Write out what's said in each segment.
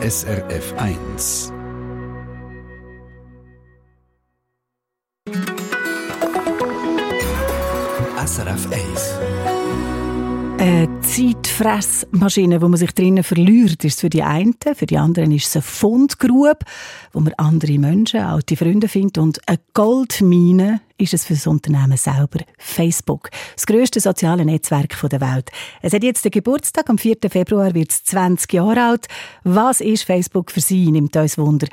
SRF 1. SRF 1. Zeitfressmaschine, wo man sich drinnen verliert, ist für die einen, für die anderen ist es eine Fundgrube, wo man andere Menschen, alte Freunde findet und eine Goldmine ist es für das Unternehmen selber Facebook, das grösste soziale Netzwerk der Welt. Es hat jetzt den Geburtstag, am 4. Februar wird es 20 Jahre alt. Was ist Facebook für Sie, nimmt uns Wunder.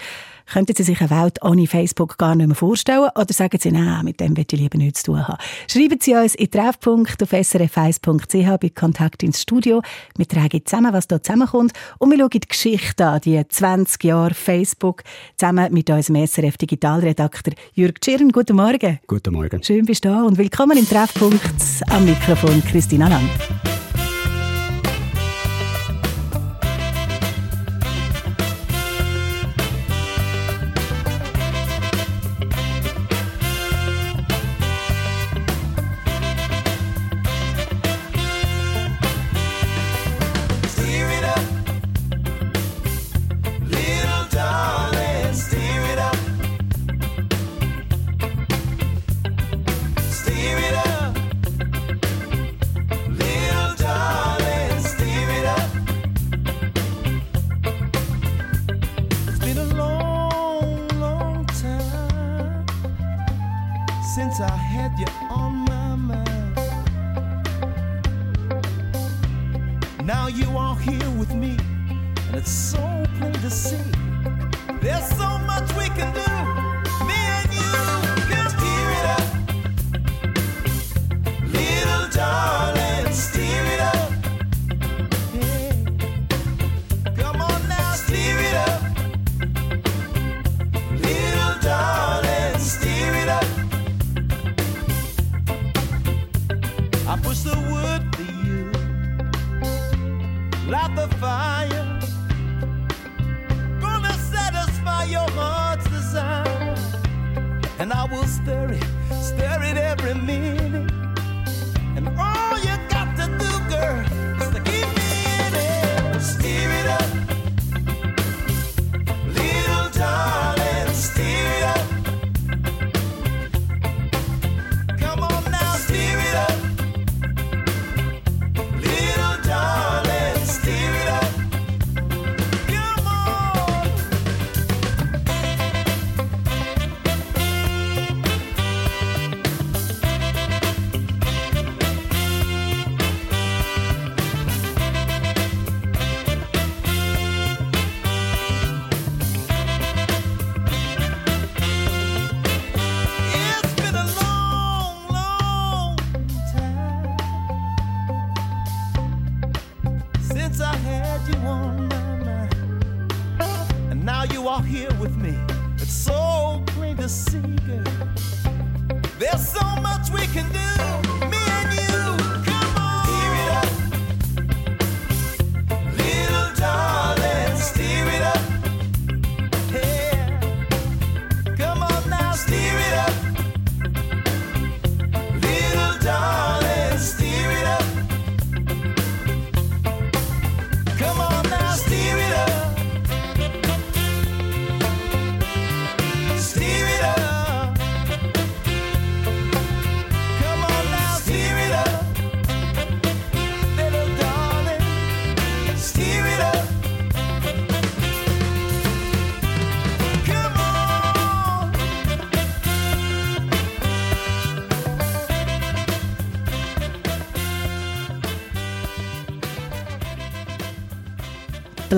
Könnten Sie sich eine Welt ohne Facebook gar nicht mehr vorstellen? Oder sagen Sie, nein, mit dem möchte ich lieber nichts zu tun haben? Schreiben Sie uns in Treffpunkt auf srf1.ch bei Kontakt ins Studio. Wir tragen zusammen, was hier zusammenkommt. Und wir schauen die Geschichte an, die 20 Jahre Facebook, zusammen mit unserem SRF-Digitalredakteur Jürg Tschirn. Guten Morgen. Guten Morgen. Schön bist du da und willkommen im Treffpunkt am Mikrofon Christina Lang. assim.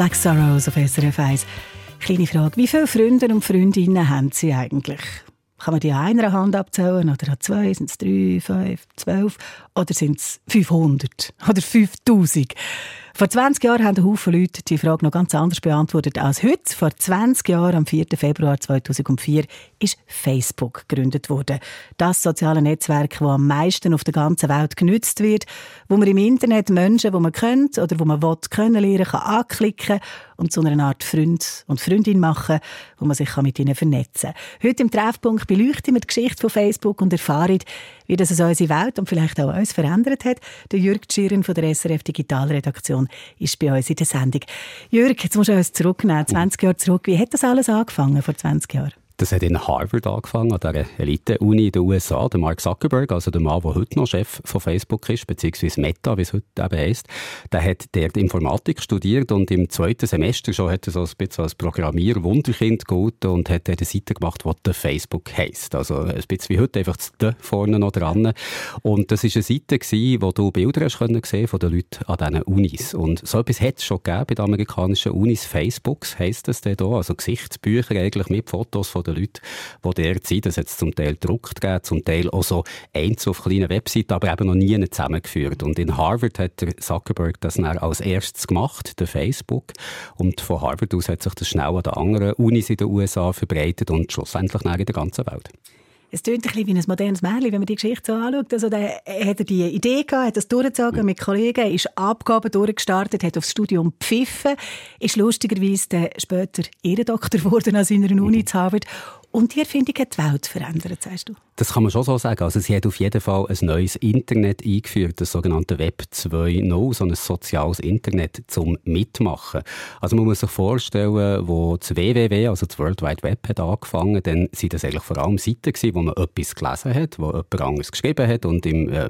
Black Sorrows auf SRF 1. Kleine Frage, wie viele Freunde und Freundinnen haben Sie eigentlich? Kann man die an einer Hand abzählen oder an zwei? Sind es drei, fünf, zwölf? Oder sind es 500 oder 5000? Vor 20 Jahren haben Haufen Leute die Frage noch ganz anders beantwortet als heute. Vor 20 Jahren, am 4. Februar 2004, ist Facebook gegründet worden. Das soziale Netzwerk, das am meisten auf der ganzen Welt genutzt wird, wo man im Internet Menschen, die man kennt oder wo man will, kennenlernen kann, anklicken und zu einer Art Freund und Freundin machen, wo man sich mit ihnen vernetzen kann. Heute im Treffpunkt beleuchten wir die Geschichte von Facebook und erfahren, wie das unsere Welt und vielleicht auch uns verändert hat. Der Jürg Schirren von der SRF Digitalredaktion Ist bei uns in der Sendung. Jürg, jetzt musst du uns zurücknehmen, 20 Jahre zurück. Wie hat das alles angefangen vor 20 Jahren? Das hat in Harvard angefangen, an dieser Elite-Uni in den USA. Der Mark Zuckerberg, also der Mann, der heute noch Chef von Facebook ist, beziehungsweise Meta, wie es heute eben heisst, der hat dort Informatik studiert und im zweiten Semester schon hat er so ein bisschen als Programmier-Wunderkind gehalten und hat eine Seite gemacht, die der Facebook heisst. Also ein bisschen wie heute, einfach das vorne noch dran. Und das war eine Seite, gewesen, wo du Bilder hast können sehen von den Leuten an diesen Unis. Und so etwas hat es schon gegeben bei den amerikanischen Unis. Facebooks heisst das da, also Gesichtsbücher eigentlich mit Fotos von den Leuten, die sind. Das hat es zum Teil gedruckt gegeben, zum Teil auch so eins auf kleinen Webseiten, aber eben noch nie zusammengeführt. Und in Harvard hat der Zuckerberg das dann als erstes gemacht, der Facebook. Und von Harvard aus hat sich das schnell an den anderen Unis in den USA verbreitet und schlussendlich in der ganzen Welt. Es klingt ein bisschen wie ein modernes Märchen, wenn man die Geschichte so anschaut. Also, der hat er die Idee gehabt, hat das durchgezogen mit Kollegen, ist Abgaben durchgestartet, hat aufs Studium gepfiffen, ist lustigerweise später Ehrendoktor geworden an seiner Uni zu Harvard und die Erfindung hat die Welt verändert, sagst du? Das kann man schon so sagen. Also sie hat auf jeden Fall ein neues Internet eingeführt, das sogenannte Web 2.0, so ein soziales Internet zum Mitmachen. Also man muss sich vorstellen, wo das WWW, also das World Wide Web, hat angefangen, dann sind das eigentlich vor allem Seiten gewesen, wo man etwas gelesen hat, wo jemand anderes geschrieben hat und im äh,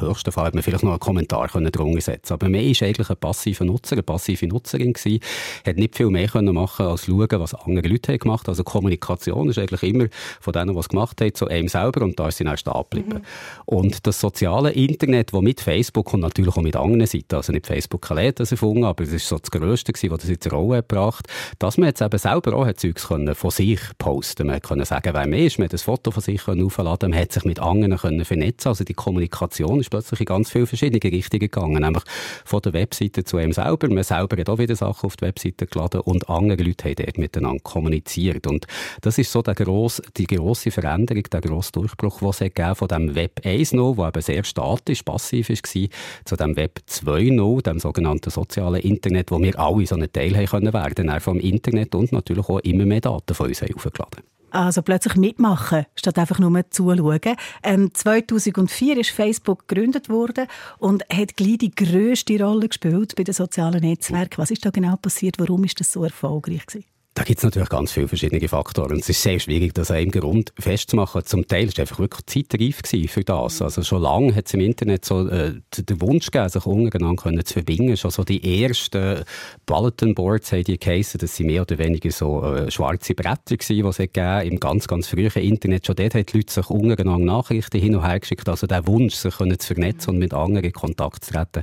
höchsten Fall hat man vielleicht noch einen Kommentar drunter setzen Aber man war eigentlich ein passiver Nutzer, eine passive Nutzerin gewesen, hat nicht viel mehr können machen als schauen, was andere Leute haben gemacht. Also Kommunikation ist eigentlich immer von denen, es gemacht haben, zu einem selber und da ist sie dann stehen geblieben. Mhm. Und das soziale Internet, das mit Facebook und natürlich auch mit anderen Seiten, also nicht Facebook allein das erfunden, aber es ist so das Größte gewesen, was das jetzt Rolle gebracht dass man jetzt eben selber auch Zeugs von sich posten Man konnte sagen, wer mehr ist, man hat ein Foto von sich aufladen man hat sich mit anderen können vernetzen Also die Kommunikation ist plötzlich in ganz viele verschiedene Richtungen gegangen, nämlich von der Webseite zu einem selber. Man selber hat auch wieder Sachen auf die Webseite geladen und andere Leute haben dort miteinander kommuniziert. Und das ist so der grosse, die grosse Veränderung, der grosse Durchbruch, den es von dem Web 1.0, wo eben sehr statisch, passiv war, zu dem Web 2.0, dem sogenannten sozialen Internet, wo wir alle so einen Teil haben können werden, vom Internet und natürlich auch immer mehr Daten von uns aufgeladen also plötzlich mitmachen, statt einfach nur zuschauen. Ähm, 2004 ist Facebook gegründet worden und hat gleich die grösste Rolle gespielt bei den sozialen Netzwerken. Was ist da genau passiert? Warum ist das so erfolgreich gewesen? Da gibt es natürlich ganz viele verschiedene Faktoren. Es ist sehr schwierig, das einem Grund festzumachen. Zum Teil war es einfach wirklich zeitreif für das. Also schon lange hat es im Internet so äh, den Wunsch gegeben, sich untereinander zu verbinden. Schon so die ersten Bulletin Boards haben die geheissen, das sind mehr oder weniger so äh, schwarze Bretter gewesen, die es gegeben im ganz, ganz frühen Internet. Schon dort haben die Leute sich untereinander Nachrichten hin und her geschickt. Also der Wunsch, sich zu vernetzen und mit anderen in Kontakt zu treten,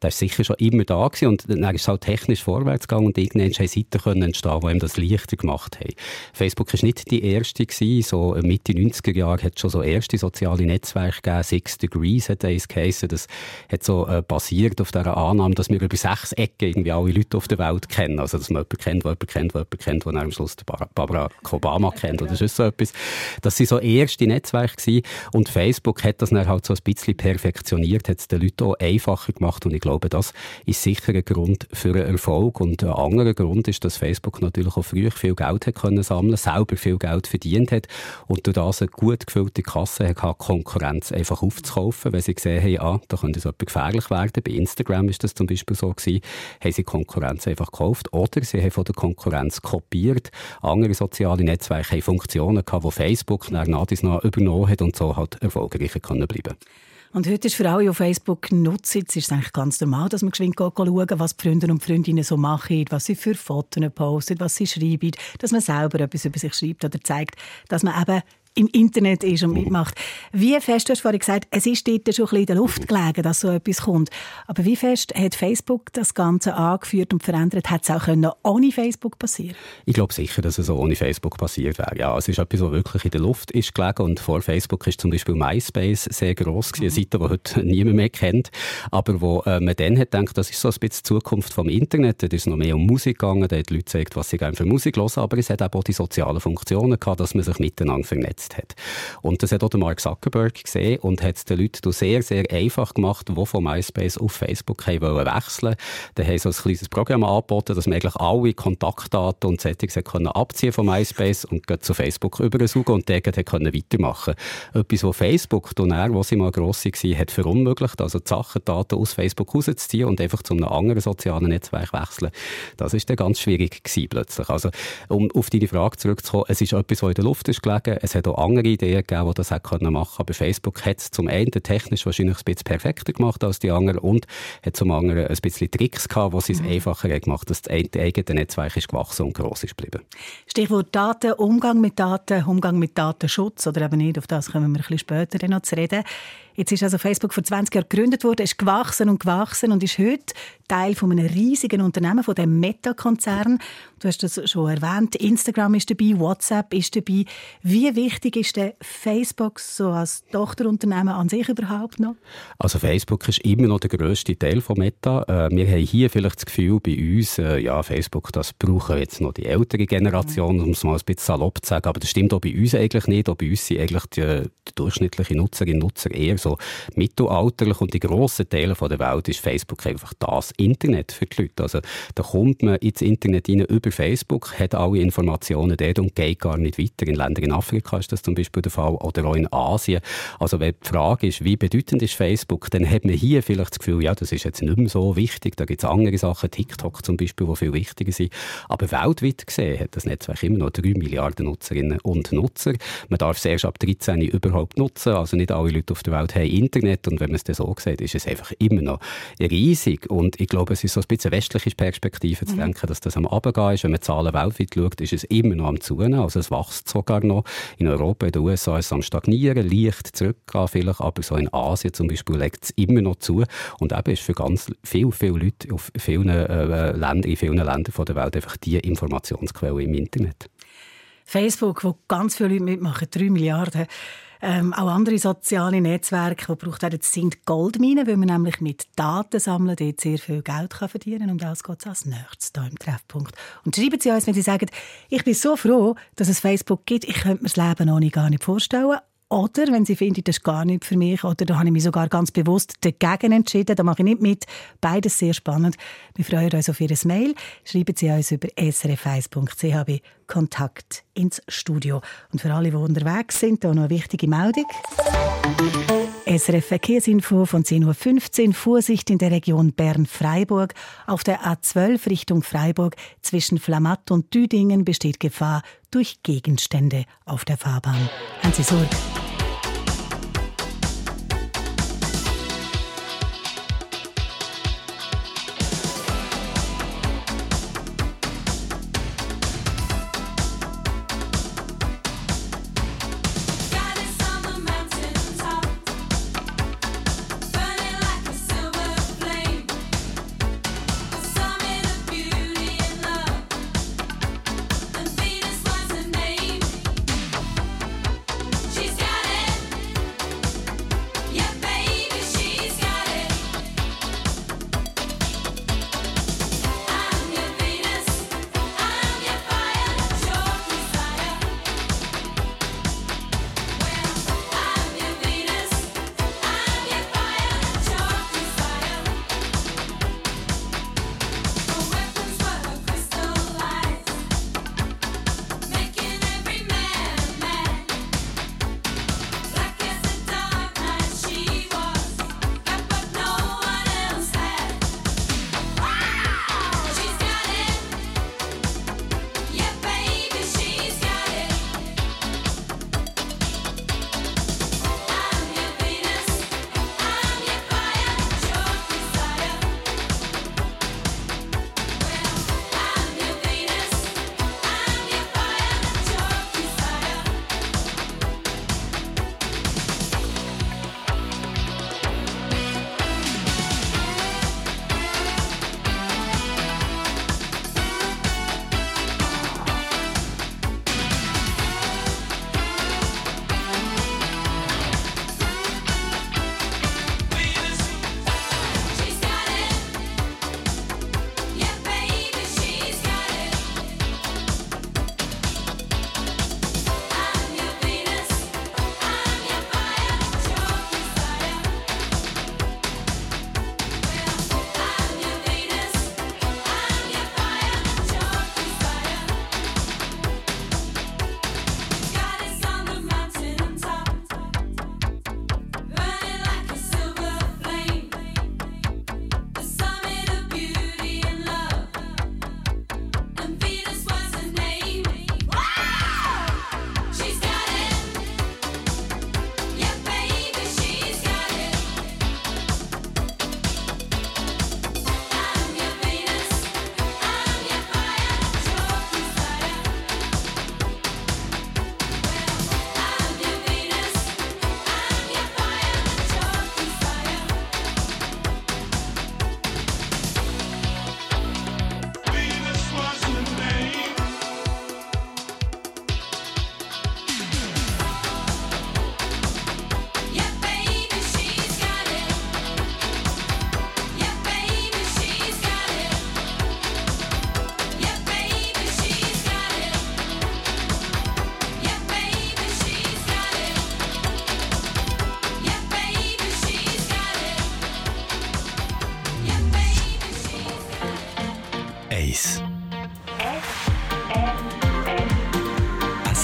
der ist sicher schon immer da gewesen. Und dann ist es halt technisch vorwärts gegangen und irgendwann haben Seiten entstehen, die das leichter gemacht haben. Facebook war nicht die erste gewesen. So Mitte 90er Jahre hat es schon so erste soziale Netzwerke gegeben. Six Degrees hat eins geheissen. Das hat so äh, basiert auf der Annahme, dass wir über sechs Ecken irgendwie alle Leute auf der Welt kennen. Also, dass man jemanden kennt, der jemanden kennt, der jemanden kennt, der am Schluss Barbara Obama kennt oder so etwas. Das sind so erste Netzwerke gewesen. Und Facebook hat das dann halt so ein bisschen perfektioniert, hat es den Leuten auch einfacher gemacht. Und ich glaube, das ist sicher ein Grund für einen Erfolg. Und ein anderer Grund ist, dass Facebook natürlich auch früh viel Geld hat können sammeln, selber viel Geld verdient hat und durch das eine gut gefüllte Kasse hat, Konkurrenz einfach aufzukaufen, weil sie gesehen haben, ah, da könnte es etwas gefährlich werden. Bei Instagram ist das zum Beispiel so gewesen, haben sie Konkurrenz einfach gekauft oder sie haben von der Konkurrenz kopiert. Andere soziale Netzwerke haben Funktionen gehabt, die Facebook nach noch übernommen hat und so halt erfolgreicher können bleiben. Und heute ist für alle auf Facebook nutzen, es. Ist eigentlich ganz normal, dass man geschwind schauen was die Freunde und Freundinnen so machen, was sie für Fotos posten, was sie schreiben, dass man selber etwas über sich schreibt oder zeigt, dass man eben im Internet ist und mitmacht. Wie fest, du hast vorhin gesagt, es ist dort schon ein bisschen in der Luft gelegen, dass so etwas kommt. Aber wie fest hat Facebook das Ganze angeführt und verändert? Hat es auch können ohne Facebook passieren Ich glaube sicher, dass es so ohne Facebook passiert wäre. Ja, es ist etwas, was wirklich in der Luft ist gelegen und vor Facebook ist zum Beispiel MySpace sehr gross gewesen, eine mhm. Seite, die heute niemand mehr kennt, aber wo äh, man dann hat gedacht, das ist so ein bisschen die Zukunft vom Internet. Da ist noch mehr um Musik gegangen, da hat die Leute gesagt, was sie gerne für Musik hören, aber es hat auch die sozialen Funktionen gehabt, dass man sich miteinander vernetzt eingesetzt hat. Und das hat auch Mark Zuckerberg gesehen und hat es den Leuten sehr, sehr einfach gemacht, die von MySpace auf Facebook wollen wechseln. Dann haben sie ein kleines Programm angeboten, dass man eigentlich alle Kontaktdaten und Settings können abziehen von MySpace und zu Facebook übersaugen und dort können weitermachen. Etwas, was Facebook, dann, wo sie mal gross waren, hat verunmöglicht, also die Sachen, Daten aus Facebook rauszuziehen und einfach zu einem anderen sozialen Netzwerk wechseln. Das ist dann ganz schwierig gewesen plötzlich. Also, um auf deine Frage zurückzukommen, es ist etwas, was in der Luft ist gelegen. Es hat auch andere Ideen gegeben, die das machen können Aber Facebook hat es zum einen technisch wahrscheinlich ein bisschen perfekter gemacht als die anderen und hat zum anderen ein bisschen Tricks gehabt, die es mhm. einfacher gemacht haben, dass das eigene Netzwerk ist gewachsen und gross ist geblieben. Stichwort Daten, Umgang mit Daten, Umgang mit Datenschutz oder eben nicht, auf das kommen wir ein bisschen später noch zu reden. Jetzt ist also Facebook vor 20 Jahren gegründet worden, ist gewachsen und gewachsen und ist heute Teil von einem riesigen Unternehmen, von dem Meta-Konzern. Du hast das schon erwähnt. Instagram ist dabei, WhatsApp ist dabei. Wie wichtig ist der Facebook so als Tochterunternehmen an sich überhaupt noch? Also Facebook ist immer noch der grösste Teil von Meta. Äh, wir haben hier vielleicht das Gefühl bei uns, äh, ja, Facebook, das brauchen jetzt noch die ältere Generation, um es mal ein bisschen salopp zu sagen. Aber das stimmt auch bei uns eigentlich nicht. Auch bei uns sind eigentlich die, die durchschnittlichen Nutzerinnen und Nutzer eher so mittelalterlich und die grossen Teile der Welt ist Facebook einfach das Internet für die Leute. Also da kommt man ins Internet rein über Facebook, hat alle Informationen dort und geht gar nicht weiter. In Ländern in Afrika ist das zum Beispiel der Fall oder auch in Asien. Also wenn die Frage ist, wie bedeutend ist Facebook, dann hat man hier vielleicht das Gefühl, ja, das ist jetzt nicht mehr so wichtig. Da gibt es andere Sachen, TikTok zum Beispiel, die viel wichtiger sind. Aber weltweit gesehen hat das Netzwerk immer noch 3 Milliarden Nutzerinnen und Nutzer. Man darf es erst ab 13 überhaupt nutzen. Also nicht alle Leute auf der Welt haben Internet und wenn man es dann so sieht, ist es einfach immer noch riesig und ich glaube, es ist so ein bisschen westliche Perspektive mhm. zu denken, dass das am Abgehen ist. Wenn man Zahlen weltweit schaut, ist es immer noch am Zunehmen, also es wächst sogar noch. In Europa, in den USA ist es am Stagnieren, leicht zurückgehen vielleicht, aber so in Asien zum Beispiel legt es immer noch zu und eben ist für ganz viele, viele Leute auf vielen äh, Ländern, in vielen Ländern der Welt einfach die Informationsquelle im Internet. Facebook, wo ganz viele Leute mitmachen, drei Milliarden ähm, auch andere soziale Netzwerke, die braucht werden, sind Goldminen, weil man nämlich mit Daten sammeln dort sehr viel Geld kann verdienen kann. Und das geht es als nächstes hier im Treffpunkt. Und schreiben Sie uns, wenn Sie sagen, ich bin so froh, dass es Facebook gibt, ich könnte mir das Leben nicht gar nicht vorstellen. Oder wenn Sie finden, das ist gar nicht für mich, oder da habe ich mich sogar ganz bewusst dagegen entschieden, da mache ich nicht mit. Beides sehr spannend. Wir freuen uns auf Ihr Mail. Schreiben Sie uns über srf1.ch bei Kontakt ins Studio. Und für alle, die unterwegs sind, hier noch eine wichtige Meldung. SRF Verkehrsinfo von 10.15 Uhr. Vorsicht in der Region Bern-Freiburg. Auf der A12 Richtung Freiburg zwischen Flamatt und Düdingen besteht Gefahr durch Gegenstände auf der Fahrbahn. Haben Sie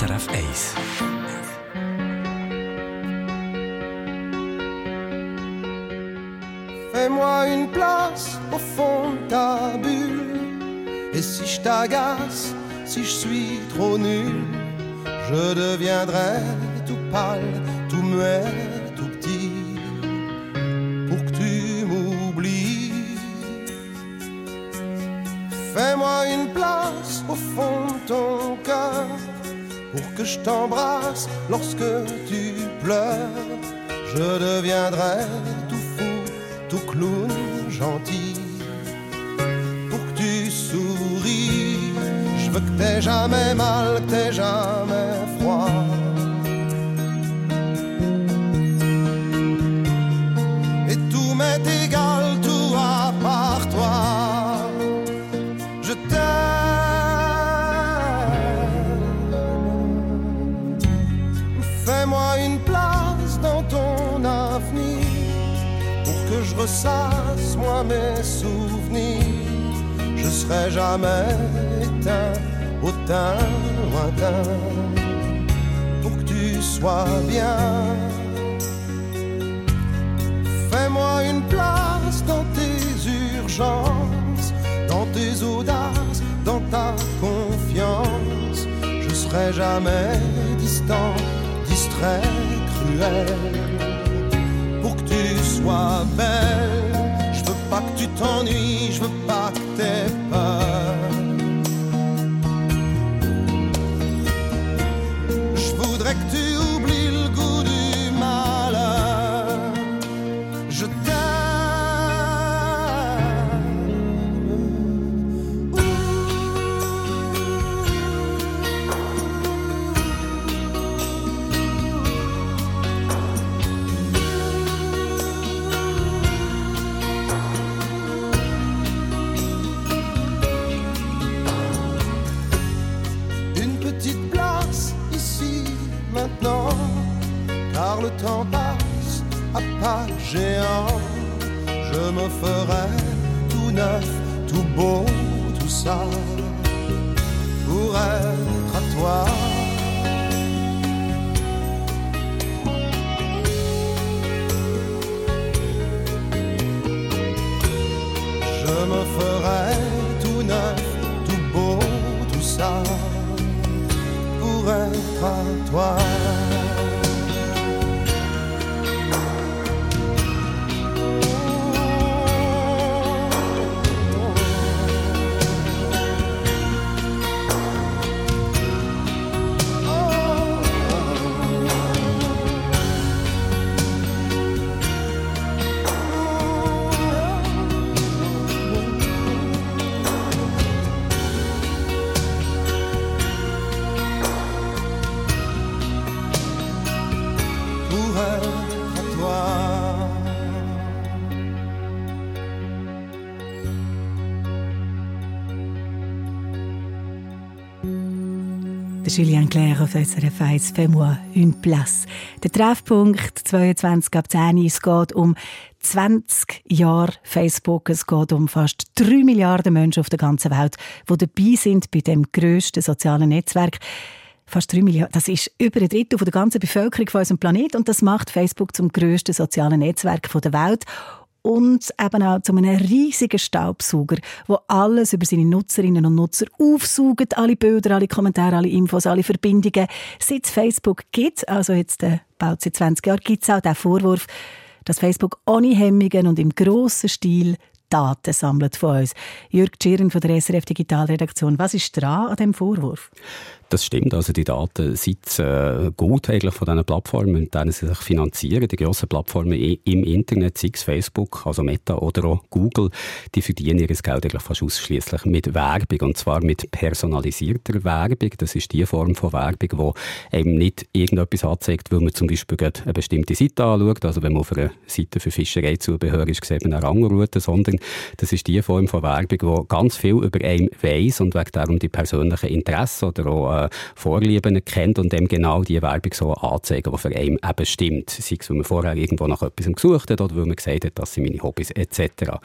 SRF 1. Fais-moi une place au fond de ta bulle. Et si je t'agace, si je suis trop nul, je deviendrai tout pâle, tout muet, tout petit, pour que tu m'oublies. Fais-moi une place au fond de ton cœur, je t'embrasse lorsque tu pleures. Je deviendrai tout fou, tout clown, gentil, pour que tu souris. Je veux que t'aies jamais mal, que t'aies jamais froid. Mes souvenirs. Je serai jamais éteint au teint lointain pour que tu sois bien. Fais-moi une place dans tes urgences, dans tes audaces, dans ta confiance. Je serai jamais distant, distrait, cruel. Pour que tu sois belle, t'ennuies, je veux pas que t'aies peur. Je voudrais que tu Julien Claire auf SRF 1 «Fais-moi une place». Der Treffpunkt 22 ab 10 Uhr. Es geht um 20 Jahre Facebook. Es geht um fast 3 Milliarden Menschen auf der ganzen Welt, die dabei sind bei dem grössten sozialen Netzwerk. Fast 3 Milliarden. Das ist über ein Drittel der ganzen Bevölkerung von unserem Planeten und das macht Facebook zum grössten sozialen Netzwerk der Welt und eben auch zu einem riesigen Staubsauger, wo alles über seine Nutzerinnen und Nutzer aufsaugt, alle Bilder, alle Kommentare, alle Infos, alle Verbindungen. Seit Facebook gibt, also jetzt äh, bald seit 20 Jahren, gibt es auch den Vorwurf, dass Facebook ohne Hemmungen und im grossen Stil Daten sammelt von uns. Jürg Tschirren von der SRF Digitalredaktion, was ist dran an diesem Vorwurf? Das stimmt, also die Daten sind äh, gut eigentlich von diesen Plattformen, mit denen sie sich finanzieren. Die grossen Plattformen im Internet, sei es Facebook, also Meta oder auch Google, die verdienen ihr Geld eigentlich fast ausschließlich mit Werbung und zwar mit personalisierter Werbung. Das ist die Form von Werbung, die eben nicht irgendetwas anzeigt, weil man zum Beispiel gerade eine bestimmte Seite anschaut. Also wenn man auf einer Seite für Fischereizubehör ist, sieht man eine Angelroute, sondern Das ist die Form von Werbung, die ganz viel über einen weiss und wegen darum die persönlichen Interessen oder auch Vorlieben kennt und dem genau die Werbung so anzeigen, die für einen eben stimmt. Sei es, weil man vorher irgendwo nach etwas gesucht hat oder weil man gesagt hat, das sind meine Hobbys etc.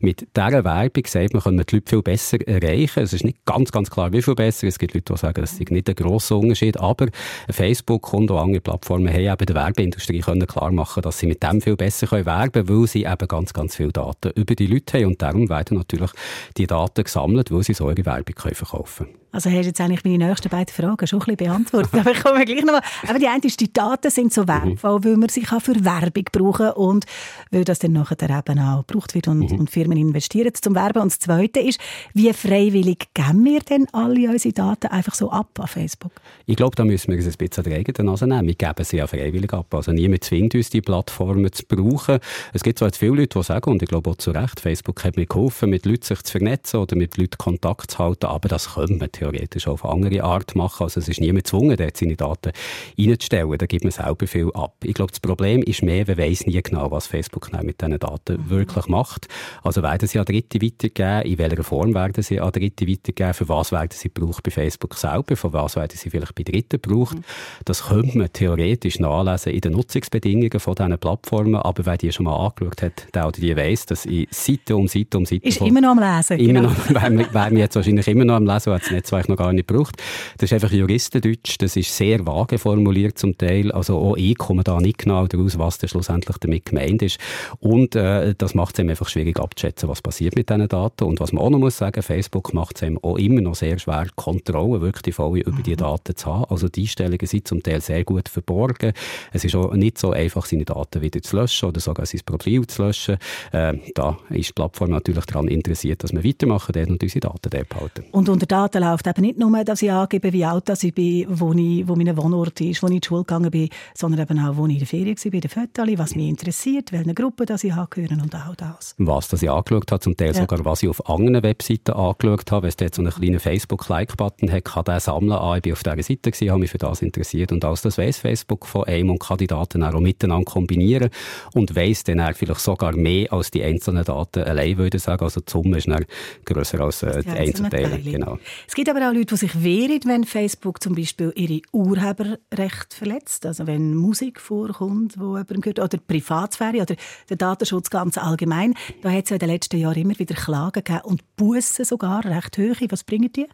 Mit dieser Werbung sagt man, können wir die Leute viel besser erreichen. Es ist nicht ganz, ganz klar, wie viel besser. Es gibt Leute, die sagen, das ist nicht ein grosser Unterschied, aber Facebook und auch andere Plattformen haben eben der Werbeindustrie können klar machen, dass sie mit dem viel besser können werben können, weil sie eben ganz, ganz viele Daten über die Leute haben und darum werden natürlich die Daten gesammelt, weil sie so ihre Werbung können verkaufen können. Also hast jetzt eigentlich meine nächsten beiden Fragen schon ein bisschen beantwortet. Aber ich komme gleich nochmal. Aber die eine ist, die Daten sind so wertvoll, mhm. weil man sie für Werbung brauchen und weil das dann nachher eben auch gebraucht wird und, mhm. und Firmen investieren zum Werben. Und das Zweite ist, wie freiwillig geben wir denn alle unsere Daten einfach so ab an Facebook? Ich glaube, da müssen wir uns ein bisschen an die eigene Nase nehmen. Wir geben sie ja freiwillig ab. Also niemand zwingt uns, die Plattformen zu brauchen. Es gibt zwar jetzt viele Leute, die sagen, und ich glaube auch zu Recht, Facebook hat mir geholfen, mit Leuten sich zu vernetzen oder mit Leuten Kontakt zu halten, aber das können wir theoretisch auf andere Art machen. Also es ist niemand gezwungen, dort seine Daten reinzustellen. Da gibt man selber viel ab. Ich glaube, das Problem ist mehr, man weiss nie genau, was Facebook mit diesen Daten mhm. wirklich macht. Also werden sie an Dritte weitergeben? In welcher Form werden sie an Dritte weitergeben? Für was werden sie gebraucht bei Facebook selber? Für was werden sie vielleicht bei Dritten gebraucht? Mhm. Das könnte man theoretisch nachlesen in den Nutzungsbedingungen von diesen Plattformen. Aber wer die schon mal angeschaut hat, der oder die weiss, dass ich Seite um Seite um Seite... Ist immer noch am Lesen. Immer genau. noch, wären wir jetzt wahrscheinlich immer noch am Lesen, hat das Netzwerk noch gar nicht gebraucht. Das ist einfach Juristendeutsch, das ist sehr vage formuliert zum Teil, also auch ich komme da nicht genau daraus, was denn schlussendlich damit gemeint ist. Und äh, das macht es eben einfach schwierig abzuschätzen, was passiert mit diesen Daten. Und was man auch noch muss sagen, Facebook macht es eben auch immer noch sehr schwer, Kontrolle wirklich die volle über die mhm. Daten zu haben. Also die Einstellungen sind zum Teil sehr gut verborgen. Es ist auch nicht so einfach, seine Daten wieder zu löschen oder sogar sein Profil zu löschen. Äh, da ist die Plattform natürlich daran interessiert, dass wir weitermachen und unsere Daten dort behalten. Und unter Daten läuft eben nicht nur, dass ich angebe, wie alt ich bin, wo, ich, wo mein Wohnort ist, wo ich in die Schule gegangen bin, sondern eben auch, wo ich in der Ferien war, bei den Fotos, was mich interessiert, welche Gruppe das ich angehöre und auch das. Was das ich angeschaut habe, zum Teil ja. sogar, was ich auf anderen Webseiten angeschaut habe. Wenn es dort so einen kleinen Facebook-Like-Button hat, kann der sammeln, ah, ich bin auf dieser Seite gewesen, habe mich für das interessiert und alles das weiss Facebook von einem und kann die Daten auch miteinander kombinieren und weiss dann vielleicht sogar mehr als die einzelnen Daten allein, würde ich sagen. Also die Summe ist dann grösser als äh, die Einzelteile. Genau. Es gibt aber auch Leute, die sich wehren, wenn Facebook zum Beispiel ihre Urheberrechte verletzt. Also wenn Musik vorkommt, wo jemand gehört, oder Privatsphäre oder der Datenschutz ganz allgemein. Da hat es ja in den letzten Jahren immer wieder Klagen gegeben und Bussen sogar recht hohe. Was bringen die?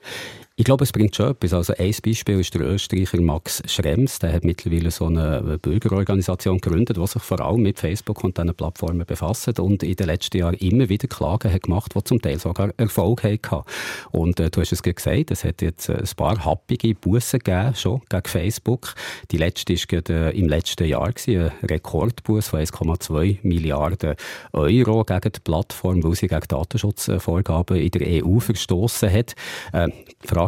Ich glaube, es bringt schon etwas. Also ein Beispiel ist der Österreicher Max Schrems. Der hat mittlerweile so eine Bürgerorganisation gegründet, die sich vor allem mit Facebook und diesen Plattformen befasst und in den letzten Jahren immer wieder Klagen hat gemacht, die zum Teil sogar Erfolg hatten. Und äh, du hast es gesagt, es hat jetzt ein paar happige Bussen gegeben, schon gegen Facebook. Die letzte war äh, im letzten Jahr gewesen, ein Rekordbus von 1,2 Milliarden Euro gegen die Plattform, weil sie gegen Datenschutzvorgaben in der EU verstoßen hat. Äh,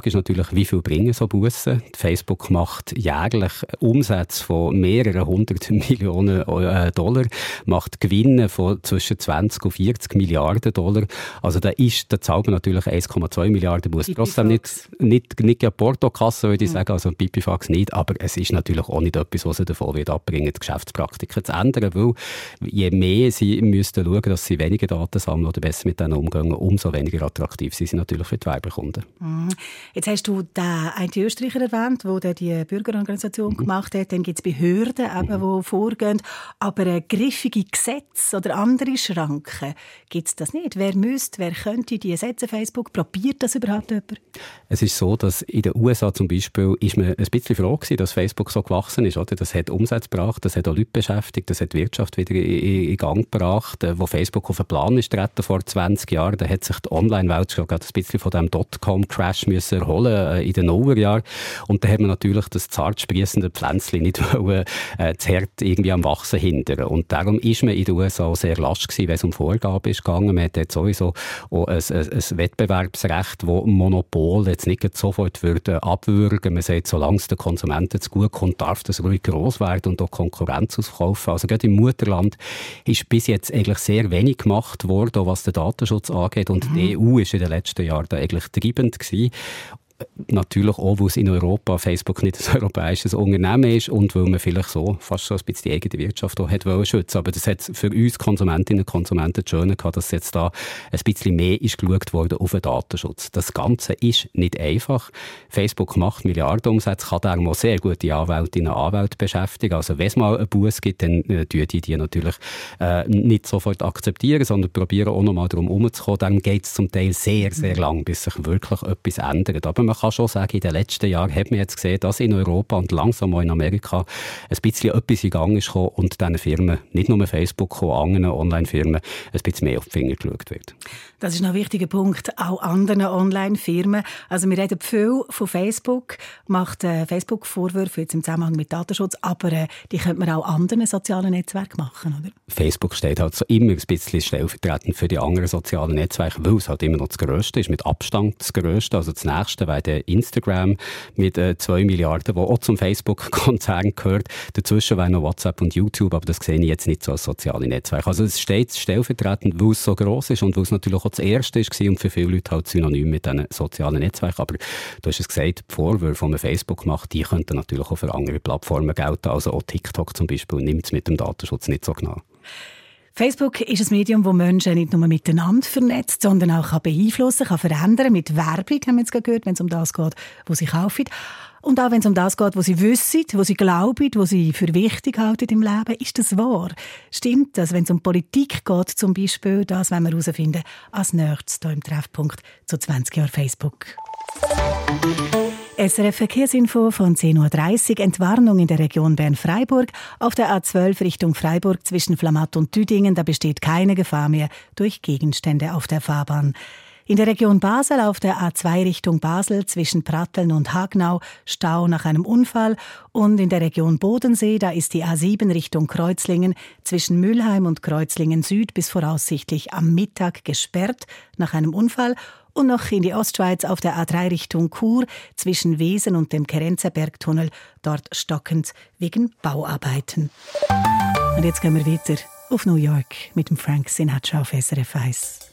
Frage ist natürlich, wie viel bringen so Bussen? Facebook macht jährlich Umsätze von mehreren hundert Millionen äh, Dollar, macht Gewinne von zwischen 20 und 40 Milliarden Dollar. Also da ist, da zahlt man natürlich 1,2 Milliarden Bus. Trotzdem nicht, nicht, nicht eine Portokasse, würde ich mhm. sagen, also Pipifax nicht, aber es ist natürlich auch nicht etwas, was sie davon wird abbringen, die Geschäftspraktiken zu ändern, weil je mehr sie müssten schauen, dass sie weniger Daten sammeln oder besser mit denen umgehen, umso weniger attraktiv sind sie natürlich für die Werbekunden. Mhm. Jetzt hast du den einen Österreicher erwähnt, der die Bürgerorganisation mhm. gemacht hat. Dann gibt es Behörden, eben, mhm. die vorgehen. Aber äh, griffige Gesetze oder andere Schranken gibt es das nicht. Wer müsste, wer könnte die setzen, Facebook? Probiert das überhaupt jemand? Es ist so, dass in den USA zum Beispiel ist man ein bisschen froh gewesen, dass Facebook so gewachsen ist. Oder? Das hat Umsatz gebracht, das hat auch Leute beschäftigt, das hat die Wirtschaft wieder in, Gang gebracht. Äh, wo Facebook auf den Plan ist vor 20 Jahren, da hat sich die Online-Welt schon ein bisschen von dem Dotcom-Crash erholen äh, in den Nullerjahren. Und da hat man natürlich das zart sprießende Pflänzchen nicht wollen, äh, zu hart irgendwie am Wachsen hindern. Und darum ist man in den USA sehr lasch gewesen, wenn es um Vorgaben ist gegangen. Man hat jetzt sowieso auch ein, ein, ein Wettbewerbsrecht, wo Monopol jetzt nicht sofort würde abwürgen. Man sagt, solange es den Konsumenten zu gut kommt, darf das ruhig groß werden und auch Konkurrenz aufkaufen. Also gerade im Mutterland ist bis jetzt eigentlich sehr wenig gemacht worden, was den Datenschutz angeht. Und mhm. die EU ist in den letzten Jahren da eigentlich treibend gewesen. Natürlich auch, weil es in Europa Facebook nicht ein europäisches Unternehmen ist und weil man vielleicht so fast so ein bisschen die eigene Wirtschaft auch hat schützen. Aber das hat für uns Konsumentinnen und Konsumenten schön gehabt, dass jetzt da ein bisschen mehr ist geschaut worden auf den Datenschutz. Das Ganze ist nicht einfach. Facebook macht Milliarden Umsätze, kann darum auch sehr gute Anwältinnen und Anwälte beschäftigen. Also wenn es mal einen Bus gibt, dann äh, die die natürlich äh, nicht sofort akzeptieren, sondern probieren auch noch mal darum herumzukommen. Dann geht es zum Teil sehr, sehr lang, bis sich wirklich etwas ändert. Aber man kann schon sagen, in den letzten Jahren hat man jetzt gesehen, dass in Europa und langsam auch in Amerika ein bisschen etwas in Gang ist und diesen Firmen, nicht nur Facebook, auch anderen Online-Firmen, ein bisschen mehr auf die Finger geschaut wird. Das ist noch ein wichtiger Punkt, auch anderen Online-Firmen. Also wir reden viel von Facebook, macht äh, Facebook Vorwürfe jetzt im Zusammenhang mit Datenschutz, aber äh, die könnte man auch anderen sozialen Netzwerken machen, oder? Facebook steht halt so immer ein bisschen stellvertretend für die anderen sozialen Netzwerke, weil es halt immer noch das Größte ist, mit Abstand das Größte. Also das Nächste wäre Instagram mit äh, 2 Milliarden, wo auch zum Facebook-Konzern gehört. Dazwischen wäre noch WhatsApp und YouTube, aber das sehe ich jetzt nicht so als soziale Netzwerke. Also es steht stellvertretend, weil es so groß ist und weil es natürlich auch das Erste war und für viele Leute halt synonym mit diesen sozialen Netzwerken. Aber du hast es gesagt, die Vorwürfe, die man Facebook macht, die könnten natürlich auch für andere Plattformen gelten. Also auch TikTok zum Beispiel nimmt es mit dem Datenschutz nicht so genau. Facebook ist ein Medium, das Menschen nicht nur miteinander vernetzt, sondern auch kann beeinflussen kann, verändern mit Werbung, haben wir jetzt gehört, wenn es um das geht, wo sie kaufen. Und auch wenn es um das geht, was sie wissen, was sie glauben, was sie für wichtig halten im Leben, ist das wahr? Stimmt das, wenn es um Politik geht, zum Beispiel, das wenn wir herausfinden, als Nerds hier im Treffpunkt zu 20 Jahren Facebook. SRF Verkehrsinfo von 10.30 Uhr. Entwarnung in der Region Bern-Freiburg. Auf der A12 Richtung Freiburg zwischen Flamatt und Düdingen, da besteht keine Gefahr mehr durch Gegenstände auf der Fahrbahn. In der Region Basel auf der A2 Richtung Basel zwischen Pratteln und Hagnau Stau nach einem Unfall und in der Region Bodensee, da ist die A7 Richtung Kreuzlingen zwischen Mülheim und Kreuzlingen Süd bis voraussichtlich am Mittag gesperrt nach einem Unfall und noch in die Ostschweiz auf der A3 Richtung Chur zwischen Wesen und dem Kerenzerbergtunnel, dort stockend wegen Bauarbeiten. Und jetzt gehen wir weiter auf New York mit dem Frank Sinatra auf SRF 1.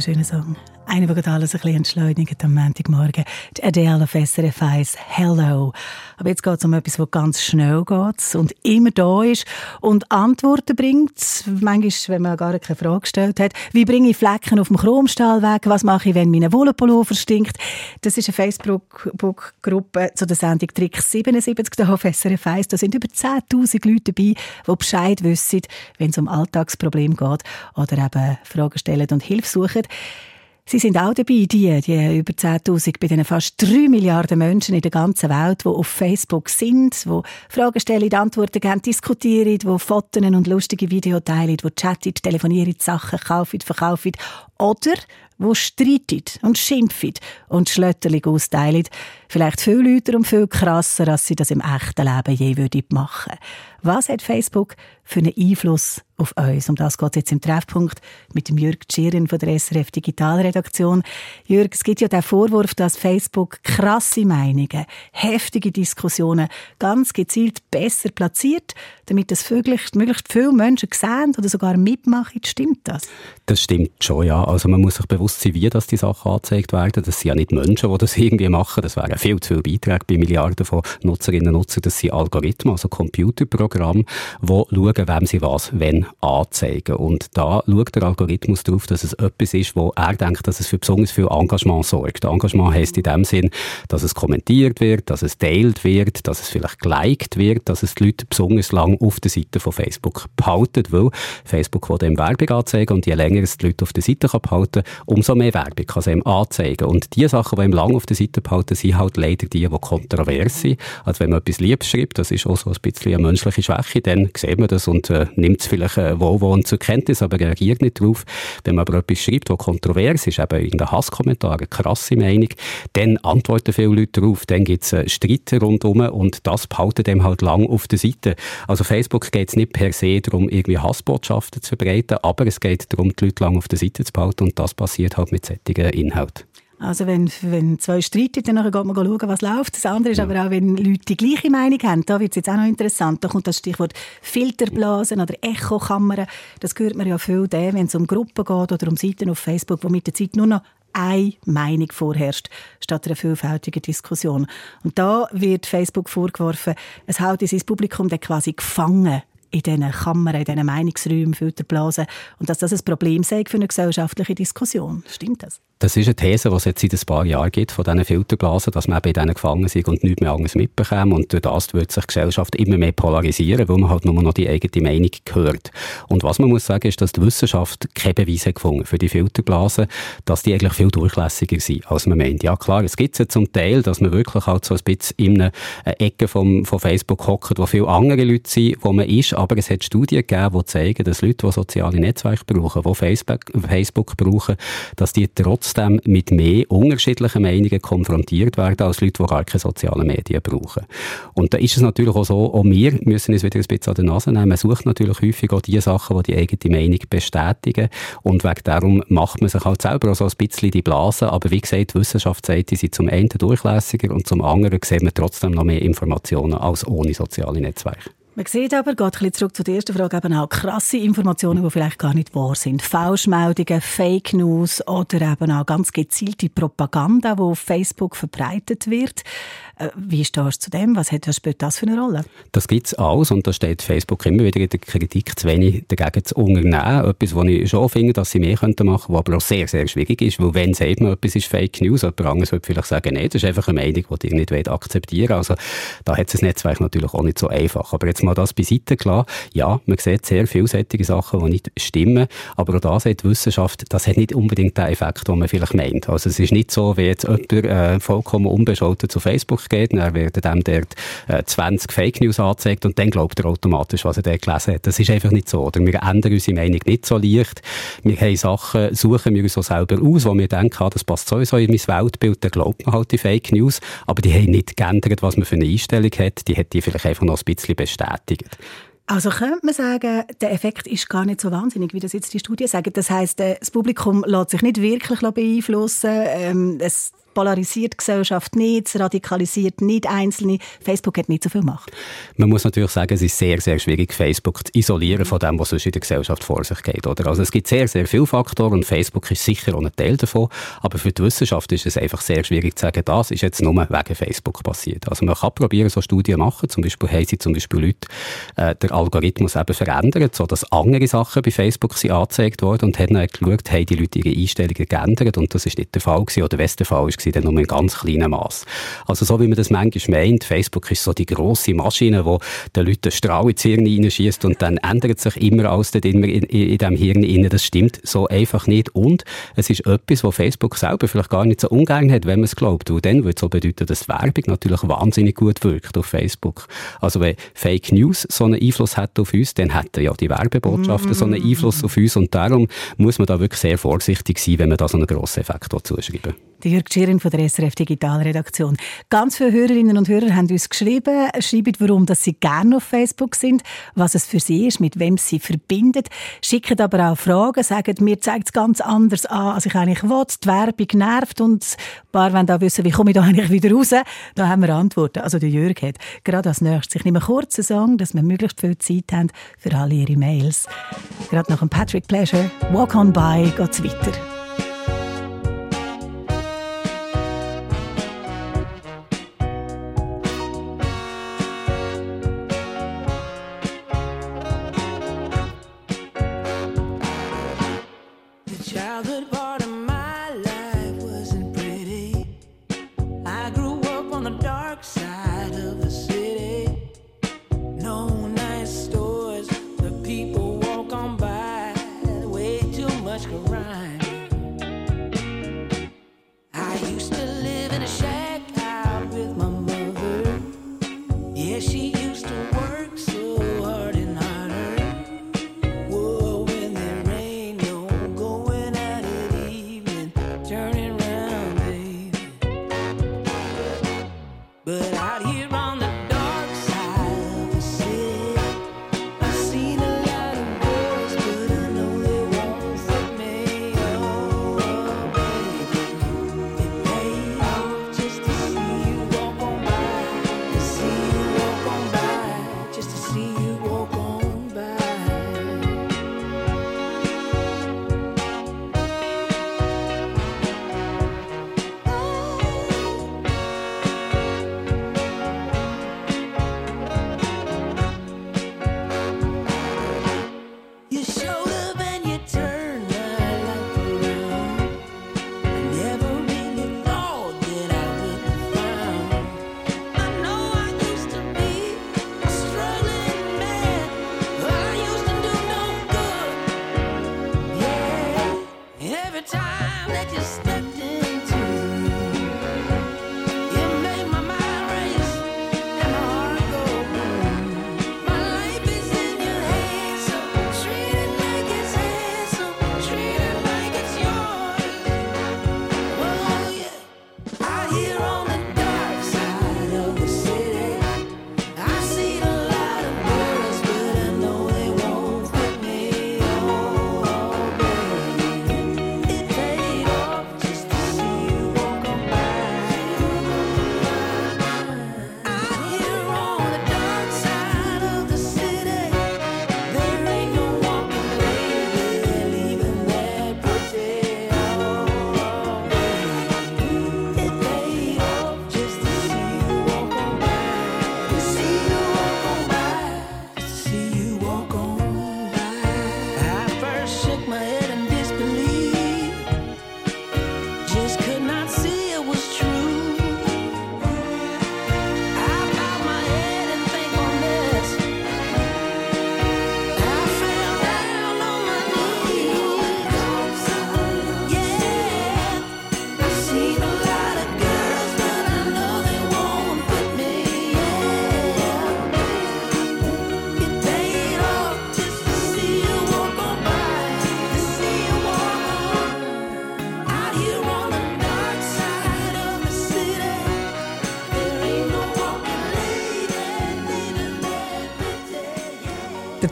Schöner Song. Der gerade alles ein bisschen entschleunigt am Montagmorgen. Die Adele auf SRF 1, Hello. Aber jetzt geht es um etwas, das ganz schnell geht und immer da ist und Antworten bringt. Manchmal, wenn man gar keine Frage gestellt hat. Wie bringe ich Flecken auf dem Chromstahl weg? Was mache ich, wenn mein Wollenpullover stinkt? Das ist eine Facebook-Gruppe zu der Sendung Trick 77 hier auf SRF 1. Da sind über 10'000 Leute dabei, die Bescheid wissen, wenn es um Alltagsprobleme geht oder eben Fragen stellen und Hilfe suchen. Sie sind auch dabei, die, die über 10.000 bei den fast 3 Milliarden Menschen in der ganzen Welt, die auf Facebook sind, die Fragen stellen, Antworten geben, diskutieren, die Fotos und lustige Videos teilen, die chatten, telefonieren, Sachen kaufen, verkaufen oder wo streiten und schimpfen und Schlötterling austeilen. Vielleicht viel lauter und viel krasser, als sie das im echten Leben je würden machen. Was hat Facebook für einen Einfluss auf uns? Um das geht es jetzt im Treffpunkt mit dem Jürg Tschirin von der SRF Digitalredaktion. Jürg, es gibt ja den Vorwurf, dass Facebook krasse Meinungen, heftige Diskussionen ganz gezielt besser platziert, damit das möglichst, möglichst viele Menschen sehen oder sogar mitmachen. Stimmt das? Das stimmt schon, ja. Also man muss sich bewusst sein, wie das die Sachen angezeigt werden. Das sind ja nicht Menschen, die das irgendwie machen. Das wären viel zu viele Beiträge bei Milliarden von Nutzerinnen und Nutzern. Das sind Algorithmen, also Computerprogramme, die schauen, wem sie was wenn anzeigen. Und da schaut der Algorithmus darauf, dass es etwas ist, wo er denkt, dass es für besonders viel Engagement sorgt. Engagement heisst in dem Sinn, dass es kommentiert wird, dass es teilt wird, dass es vielleicht geliked wird, dass es die Leute besonders lang auf der Seite von Facebook behalten, weil Facebook will dem Werbung anzeigen und je länger es die Leute auf der Seite kann behalten, umso mehr Werbung kann es ihm anzeigen. Und die Sachen, die ihm lang auf der Seite behalten, sind halt leider die, die kontrovers sind. Also wenn man etwas Liebes schreibt, das ist auch so ein bisschen eine menschliche Schwäche, dann sieht man das und äh, nimmt es vielleicht wohlwollend zur Kenntnis, aber reagiert nicht darauf. Wenn man aber etwas schreibt, was kontrovers ist, eben irgendein Hasskommentar, eine krasse Meinung, dann antworten viele Leute darauf, dann gibt es äh, Streit rundherum und das behalten dem halt lang auf der Seite. Also Facebook geht es nicht per se darum, irgendwie Hassbotschaften zu verbreiten, aber es geht darum, die Leute lang auf der Seite zu behalten und das passiert halt mit solchen Inhalten. Also wenn, wenn zwei streiten, dann geht man schauen, was läuft. Das andere ist ja. aber auch, wenn Leute die gleiche Meinung haben, da wird es jetzt auch noch interessant. Da kommt das Stichwort Filterblasen oder Echokammern. Das hört man ja viel, wenn es um Gruppen geht oder um Seiten auf Facebook, wo mit der Zeit nur noch eine Meinung vorherrscht, statt einer vielfältigen Diskussion. Und da wird Facebook vorgeworfen, es hält sein Publikum dann quasi gefangen in diesen Kammern, in diesen Meinungsräumen, Filterblasen und dass das ein Problem sei für eine gesellschaftliche Diskussion. Stimmt das? Das ist eine These, die es jetzt seit ein paar Jahren gibt, von diesen Filterblasen, dass man eben in denen gefangen ist und nichts mehr anderes mitbekommt. Und durch das wird sich die Gesellschaft immer mehr polarisieren, weil man halt nur noch die eigene Meinung hört. Und was man muss sagen, ist, dass die Wissenschaft keine Beweise gefunden für die Filterblasen, dass die eigentlich viel durchlässiger sind, als man meint. Ja klar, es gibt ja zum Teil, dass man wirklich halt so ein bisschen in einer Ecke vom, von Facebook hockt, wo viele andere Leute sind, wo man ist, aber es hat Studien gegeben, die zeigen, dass Leute, die soziale Netzwerke brauchen, die Facebook, Facebook brauchen, dass die trotzdem mit mehr unterschiedlichen Meinungen konfrontiert werden als Leute, die gar keine sozialen Medien brauchen. Und da ist es natürlich auch so, auch wir müssen uns wieder ein bisschen an der Nase nehmen. Man sucht natürlich häufig auch die Sachen, die die eigene Meinung bestätigen. Und wegen darum macht man sich halt selber auch so ein bisschen die Blase. Aber wie gesagt, die Wissenschaft sagt, die sind zum einen durchlässiger und zum anderen sieht man trotzdem noch mehr Informationen als ohne soziale Netzwerke. Man sieht aber, geht ein zurück zu der ersten Frage, eben auch krasse Informationen, die vielleicht gar nicht wahr sind. Falschmeldungen, Fake News oder eben auch ganz gezielte Propaganda, die auf Facebook verbreitet wird. Äh, wie stehst du zu dem? Was spielt das für eine Rolle? Das gibt es alles und da steht Facebook immer wieder in der Kritik, zu wenig dagegen zu unternehmen. Etwas, was ich schon finde, dass sie mehr machen könnten, was aber auch sehr, sehr schwierig ist, weil wenn sagt man, etwas ist Fake News, jemand anderes würde vielleicht sagen, nein, das ist einfach eine Meinung, die ich nicht akzeptieren Also da hat das Netzwerk natürlich auch nicht so einfach. Aber jetzt mal das beiseite klar. Ja, man sieht sehr vielseitige Sachen, die nicht stimmen, aber auch da sagt die Wissenschaft, das hat nicht unbedingt den Effekt, den man vielleicht meint. Also es ist nicht so, wie jetzt jemand äh, vollkommen unbescholten zu Facebook geht, dann werden dem dort äh, 20 Fake News angezeigt und dann glaubt er automatisch, was er dort gelesen hat. Das ist einfach nicht so. Oder wir ändern unsere Meinung nicht so leicht. Wir haben Sachen, suchen wir uns so selber aus, wo wir denken, ah, das passt sowieso in mein Weltbild, dann glaubt man halt die Fake News, aber die haben nicht geändert, was man für eine Einstellung hat, die hat die vielleicht einfach noch ein bisschen bestätigt. Also könnte man sagen, der Effekt ist gar nicht so wahnsinnig, wie das jetzt die Studien sagen. Das heißt, äh, das Publikum lässt sich nicht wirklich beeinflussen. Ähm, es polarisiert die Gesellschaft nicht, es radikalisiert nicht Einzelne. Facebook hat nicht so viel Macht. Man muss natürlich sagen, es ist sehr, sehr schwierig, Facebook zu isolieren von dem, was sonst in der Gesellschaft vor sich geht. Oder? Also es gibt sehr, sehr viele Faktoren und Facebook ist sicher auch ein Teil davon. Aber für die Wissenschaft ist es einfach sehr schwierig zu sagen, das ist jetzt nur wegen Facebook passiert. Also man kann probieren, so Studien machen. Zum Beispiel haben sie zum Beispiel Leute äh, den Algorithmus eben verändert, sodass andere Sachen bei Facebook sind angezeigt worden und haben dann geschaut, haben die Leute ihre Einstellungen geändert und das ist nicht der Fall gewesen. Oder wenn der Fall ist, sie dann nur in ganz kleinem Maß. Also so wie man das manchmal meint, Facebook ist so die grosse Maschine, wo den Leuten Strahl ins Hirn reinschießt und dann ändert sich immer alles dort immer in, in, in dem Hirn rein. Das stimmt so einfach nicht. Und es ist etwas, wo Facebook selber vielleicht gar nicht so ungern hat, wenn man es glaubt. Und dann würde es so bedeuten, dass Werbung natürlich wahnsinnig gut wirkt auf Facebook. Also wenn Fake News so einen Einfluss hat auf uns, dann hätten ja die Werbebotschaften mm. so einen Einfluss auf uns. Und darum muss man da wirklich sehr vorsichtig sein, wenn man da so einen grossen Effekt zuschreiben die Jürg Schirin von der SRF Digitalredaktion. Ganz viele Hörerinnen und Hörer haben uns geschrieben, schreiben, warum dass sie gerne auf Facebook sind, was es für sie ist, mit wem sie verbindet, schicken aber auch Fragen, sagen, mir zeigt es ganz anders an, als ich eigentlich will, die Werbung nervt und ein paar wollen auch wissen, wie komme ich da eigentlich wieder raus? Da haben wir Antworten. Also der Jürg hat gerade als nächstes, ich nehme einen Song, dass wir möglichst viel Zeit haben für alle ihre Mails. Gerade nach dem Patrick Pleasure, Walk on By, geht's weiter.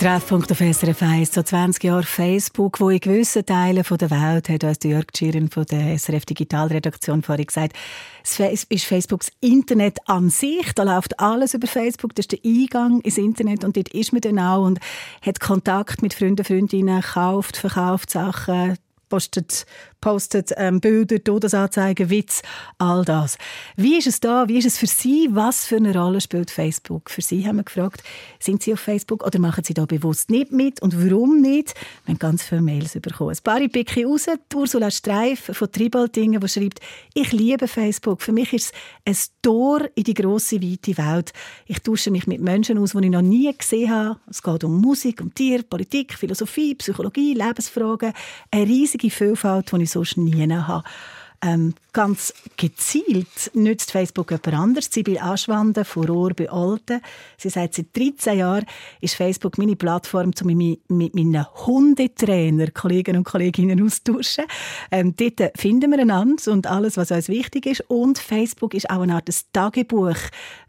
Treffpunkt auf SRF 1, so 20 Jahre Facebook, wo in gewissen Teilen der Welt, hat uns Jörg Schieren von der SRF Digitalredaktion vorhin gesagt, es ist Facebooks Internet an sich, da läuft alles über Facebook, das ist der Eingang ins Internet und dort ist man dann auch und hat Kontakt mit Freunden, Freundinnen, kauft, verkauft Sachen, postet, postet ähm, Bilder, Todesanzeigen, Witz, all das. Wie ist es da? Wie ist es für Sie? Was für eine Rolle spielt Facebook? Für Sie haben wir gefragt, sind Sie auf Facebook oder machen Sie da bewusst nicht mit und warum nicht? Wir haben ganz viele Mails bekommen. Ein paar picke raus. Ursula Streif von Tribaldingen, die schreibt, ich liebe Facebook. Für mich ist es ein Tor in die grosse, weite Welt. Ich tausche mich mit Menschen aus, die ich noch nie gesehen habe. Es geht um Musik, um Tier, Politik, Philosophie, Psychologie, Lebensfragen. Eine riesige Vielfalt, die ich sonst nie habe. Ähm, ganz gezielt nützt Facebook jemand anderes. Sibyl Aschwande von Rohr bei Olten. Sie sagt, seit 13 Jahren ist Facebook meine Plattform, um mich mit meinen Hundetrainer, Kollegen und Kolleginnen austauschen. Ähm, dort finden wir einander und alles, was uns wichtig ist. Und Facebook ist auch eine Art Tagebuch.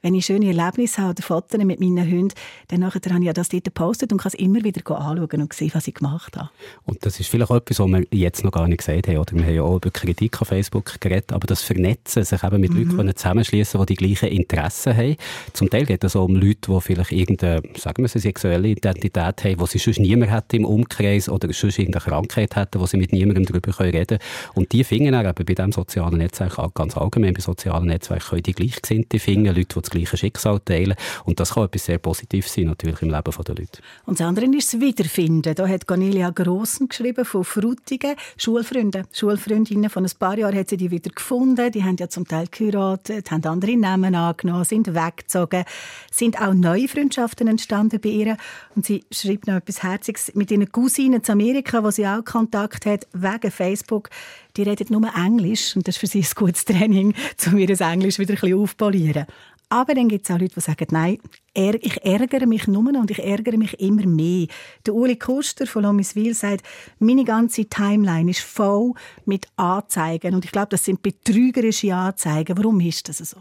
Wenn ich schöne Erlebnisse habe oder Fotos mit meinen Hunden, dann habe ich das dort gepostet und kann es immer wieder anschauen und sehen, was ich gemacht habe. Und das ist vielleicht etwas, was wir jetzt noch gar nicht gesagt haben. Oder wir haben ja auch über Kritik an Facebook geredet, aber das Vernetzen, sich eben mit mhm. Leuten zusammenschließen, die die gleichen Interessen haben. Zum Teil geht es auch um Leute, die vielleicht irgendeine, sagen wir, sexuelle Identität haben, die sie sonst niemand hätte im Umkreis oder sonst irgendeine Krankheit hätten, wo sie mit niemandem darüber reden können. Und die finden dann eben bei diesem sozialen Netzwerk, ganz allgemein bei sozialen Netzwerken, können die Gleichgesinnte finden, Leute, die das gleiche Schicksal teilen. Und das kann etwas sehr Positives sein, natürlich im Leben der Leute. Und das andere ist das Wiederfinden. Da hat Cornelia Grossen geschrieben von Frutigen, Schulfreunde, Schulfreundinnen von ein paar Jahren hat sie die wieder gefunden. Die haben ja zum Teil geheiratet, haben andere Namen angenommen, sind weggezogen. Sind auch neue Freundschaften entstanden bei ihr. Und sie schreibt noch etwas Herziges mit ihren Cousinen zu Amerika, wo sie auch Kontakt hat, wegen Facebook. Die reden nur Englisch und das ist für sie ein gutes Training, um ihr Englisch wieder ein bisschen aufpolieren. Aber dann gibt es auch Leute, die sagen, nein, ich ärgere mich nur und ich ärgere mich immer mehr. Der Uli Kuster von Lomiswil sagt, meine ganze Timeline ist voll mit Anzeigen und ich glaube, das sind betrügerische Anzeigen. Warum ist das so?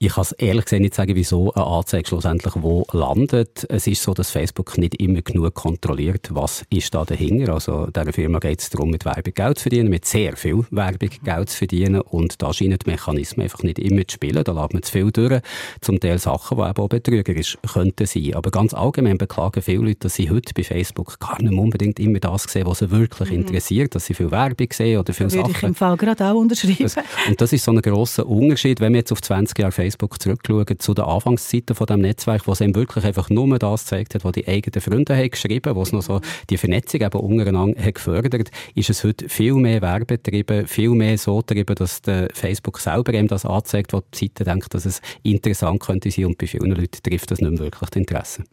Ich kann es ehrlich gesagt nicht sagen, wieso eine Anzeige schlussendlich wo landet. Es ist so, dass Facebook nicht immer genug kontrolliert, was ist da dahinter. Also dieser Firma geht es darum, mit Werbung Geld zu verdienen, mit sehr viel Werbung Geld zu verdienen und da scheinen die Mechanismen einfach nicht immer zu spielen. Da lässt man zu viel durch. Zum Teil Sachen, die eben auch betrügerisch könnten sein. Aber ganz allgemein beklagen viele Leute, dass sie heute bei Facebook gar nicht unbedingt immer das sehen, was sie wirklich mhm. interessiert, dass sie viel Werbung sehen oder viele Sachen. Würde ich im Fall gerade auch unterschreiben. Das, und das ist so ein grosser Unterschied, wenn wir jetzt auf 20 Jahre Facebook zurückschauen zu den Anfangszeiten von dem Netzwerk, wo es eben wirklich einfach nur das gezeigt hat, was die eigenen Freunde haben geschrieben, wo es noch so die Vernetzung eben untereinander hat gefördert, ist es heute viel mehr werbetrieben, viel mehr so getrieben, dass der Facebook selber eben das anzeigt, wo die Seite denkt, dass es interessant könnte sein und bei vielen Leuten trifft das nicht mehr wirklich das Interesse.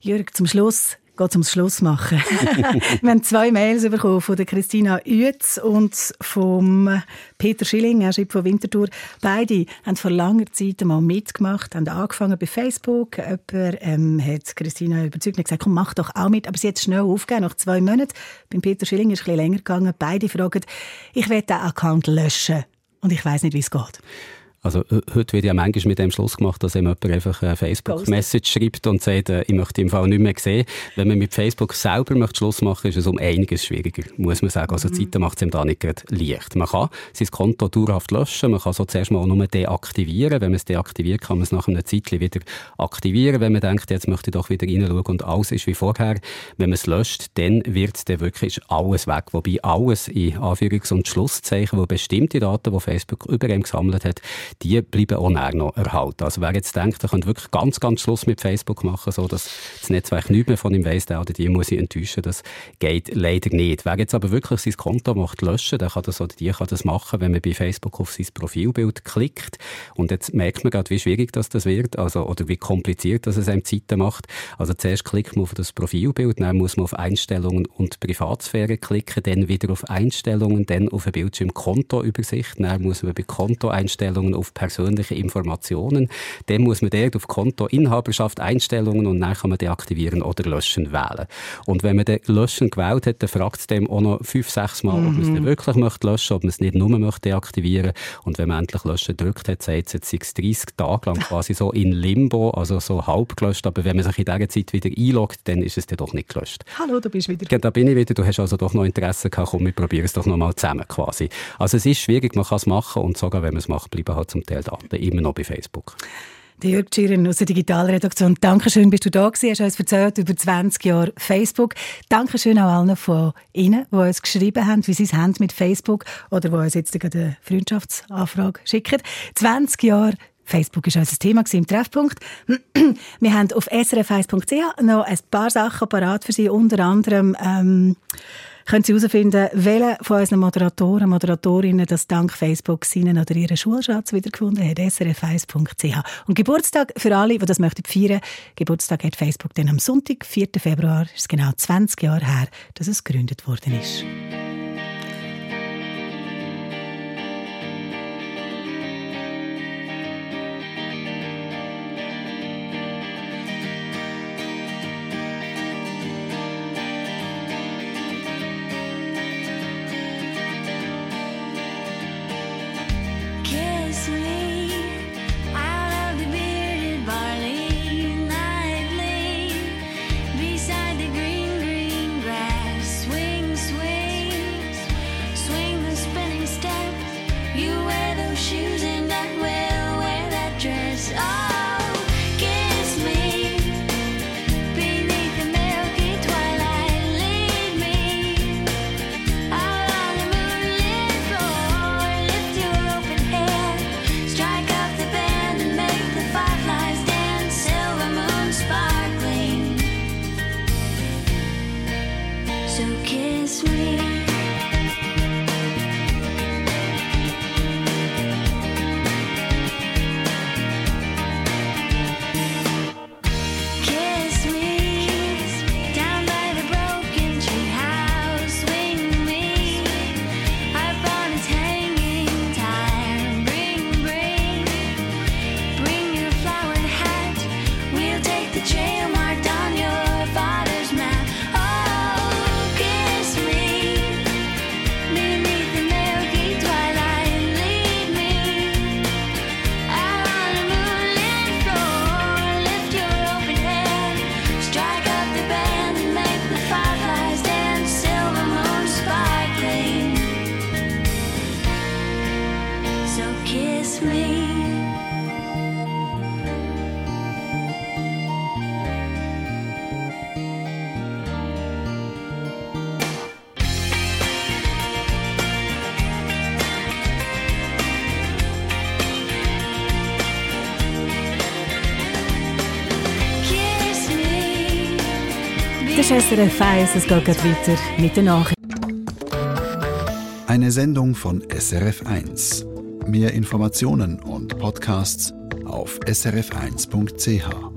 Jörg, zum Schluss geht zum Schluss machen. wir haben zwei Mails bekommen von der Christina Uetz und vom Peter Schilling, er schreibt von Winterthur. Beide haben vor langer Zeit einmal mitgemacht, haben angefangen bei Facebook. Jemand ähm, hat Christina überzeugt und gesagt, komm, mach doch auch mit. Aber sie hat schnell aufgegeben, nach zwei Monaten. Beim Peter Schilling ist es ein bisschen länger gegangen. Beide fragen, ich will den Account löschen. Und ich weiß nicht, wie es geht. Also heute wird ja manchmal mit dem Schluss gemacht, dass jemand einfach eine Facebook-Message schreibt und sagt, äh, ich möchte im Fall nicht mehr sehen. Wenn man mit Facebook selber möchte Schluss machen ist es um einiges schwieriger, muss man sagen. Also mhm. die Seite macht es ihm da nicht gerade leicht. Man kann sein Konto dauerhaft löschen, man kann so zuerst mal nur deaktivieren. Wenn man es deaktiviert, kann man es nach einer Zeit wieder aktivieren, wenn man denkt, jetzt möchte ich doch wieder reinschauen und alles ist wie vorher. Wenn man es löscht, dann wird dann wirklich alles weg. Wobei alles in Anführungs- und Schlusszeichen, wo bestimmte Daten, die Facebook über ihm gesammelt hat, die bleiben auch noch erhalten. Also wer jetzt denkt, er könnte wirklich ganz, ganz Schluss mit Facebook machen, so dass das Netzwerk nichts mehr von ihm weiss, der oder die muss ich enttäuschen, das geht leider nicht. Wer jetzt aber wirklich sein Konto macht löschen, der kann das oder die kann das machen, wenn man bei Facebook auf sein Profilbild klickt. Und jetzt merkt man gerade, wie schwierig das, das wird, also, oder wie kompliziert das es einem Zeiten macht. Also zuerst klickt man auf das Profilbild, dann muss man auf Einstellungen und Privatsphäre klicken, dann wieder auf Einstellungen, dann auf ein Bildschirm Kontoübersicht, dann muss man bei Kontoeinstellungen auf persönliche Informationen, dann muss man dort auf Konto Inhaberschaft Einstellungen und dann kann man deaktivieren oder löschen wählen. Und wenn man den Löschen gewählt hat, dann fragt es dem auch noch fünf, sechs Mal, mhm. ob man es mhm. wirklich möchte löschen, ob man es nicht nur möchte deaktivieren. Und wenn man endlich löschen drückt hat, sagt es jetzt, es 30 Tage lang quasi so in Limbo, also so halb gelöscht. Aber wenn man sich in dieser Zeit wieder einloggt, dann ist es dann doch nicht gelöscht. Hallo, du bist wieder. Ja, da bin ich wieder. Du hast also doch noch Interesse gehabt. Komm, wir probieren es doch noch mal zusammen quasi. Also es ist schwierig, man kann es machen und sogar wenn man es macht, bleiben halt zum Teil Daten immer noch bei Facebook. Jörg Schieren aus der Digitalredaktion. Dankeschön, bist du da gewesen. Hast uns erzählt über 20 Jahre Facebook. Dankeschön auch allen von Ihnen, die uns geschrieben haben, wie sie es haben mit Facebook oder die uns jetzt eine Freundschaftsanfrage schicken. 20 Jahre Facebook war unser Thema im Treffpunkt. Wir haben auf srf1.ch noch ein paar Sachen parat für Sie, unter anderem ähm, können Sie herausfinden, welche von unseren Moderatoren, Moderatorinnen das dank Facebook seinen oder ihren Schulschatz wiedergefunden hat. srf1.ch. Und Geburtstag für alle, die das möchten feiern. Geburtstag hat Facebook dann am Sonntag, 4. Februar, ist genau 20 Jahre her, dass es gegründet worden ist. SRF 1, es geht weiter mit den Nachrichten. Eine Sendung von SRF 1. Mehr Informationen und Podcasts auf srf1.ch.